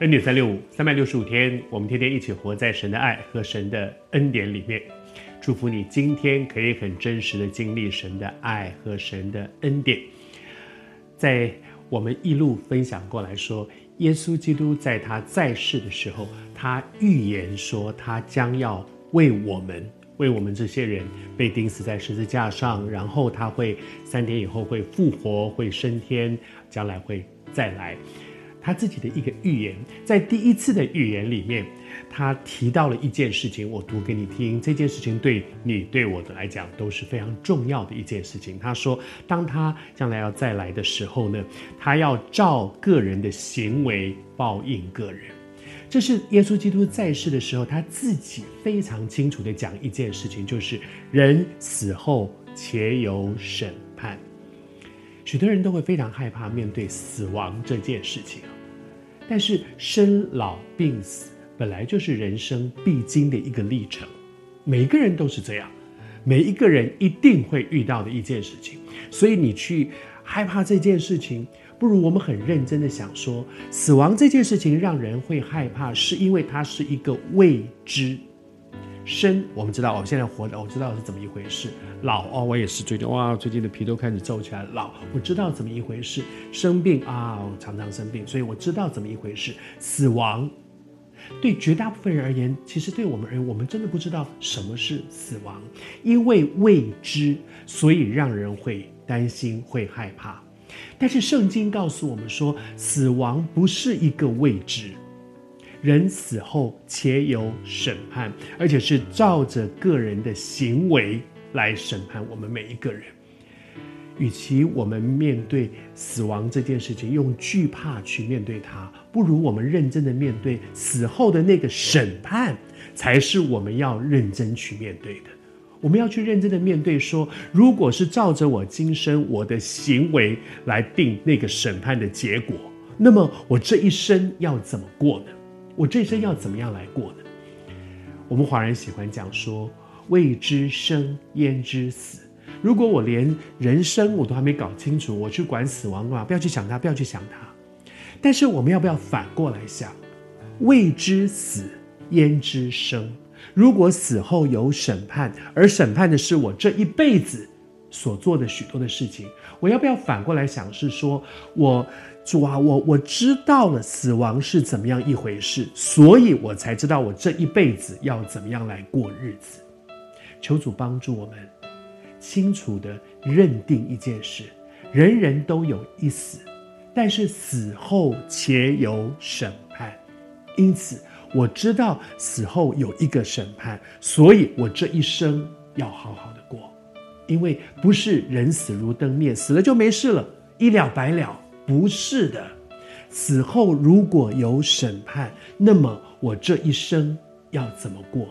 恩典三六五，三百六十五天，我们天天一起活在神的爱和神的恩典里面。祝福你今天可以很真实的经历神的爱和神的恩典。在我们一路分享过来说，耶稣基督在他在世的时候，他预言说他将要为我们，为我们这些人被钉死在十字架上，然后他会三天以后会复活，会升天，将来会再来。他自己的一个预言，在第一次的预言里面，他提到了一件事情，我读给你听。这件事情对你对我的来讲都是非常重要的一件事情。他说，当他将来要再来的时候呢，他要照个人的行为报应个人。这是耶稣基督在世的时候，他自己非常清楚的讲一件事情，就是人死后且有审判。许多人都会非常害怕面对死亡这件事情。但是生老病死本来就是人生必经的一个历程，每个人都是这样，每一个人一定会遇到的一件事情。所以你去害怕这件事情，不如我们很认真的想说，死亡这件事情让人会害怕，是因为它是一个未知。生，我们知道哦，现在活着，我知道是怎么一回事。老哦，我也是最近哇，最近的皮都开始皱起来。老，我知道怎么一回事。生病啊，我常常生病，所以我知道怎么一回事。死亡，对绝大部分人而言，其实对我们而言，我们真的不知道什么是死亡，因为未知，所以让人会担心、会害怕。但是圣经告诉我们说，死亡不是一个未知。人死后且有审判，而且是照着个人的行为来审判我们每一个人。与其我们面对死亡这件事情用惧怕去面对它，不如我们认真的面对死后的那个审判，才是我们要认真去面对的。我们要去认真的面对，说，如果是照着我今生我的行为来定那个审判的结果，那么我这一生要怎么过呢？我这一生要怎么样来过呢？我们华人喜欢讲说“未知生焉知死”。如果我连人生我都还没搞清楚，我去管死亡干嘛？不要去想它，不要去想它。但是我们要不要反过来想“未知死焉知生”？如果死后有审判，而审判的是我这一辈子所做的许多的事情，我要不要反过来想？是说我。主啊，我我知道了死亡是怎么样一回事，所以我才知道我这一辈子要怎么样来过日子。求主帮助我们清楚地认定一件事：人人都有一死，但是死后且有审判。因此，我知道死后有一个审判，所以我这一生要好好的过，因为不是人死如灯灭，死了就没事了，一了百了。不是的，死后如果有审判，那么我这一生要怎么过？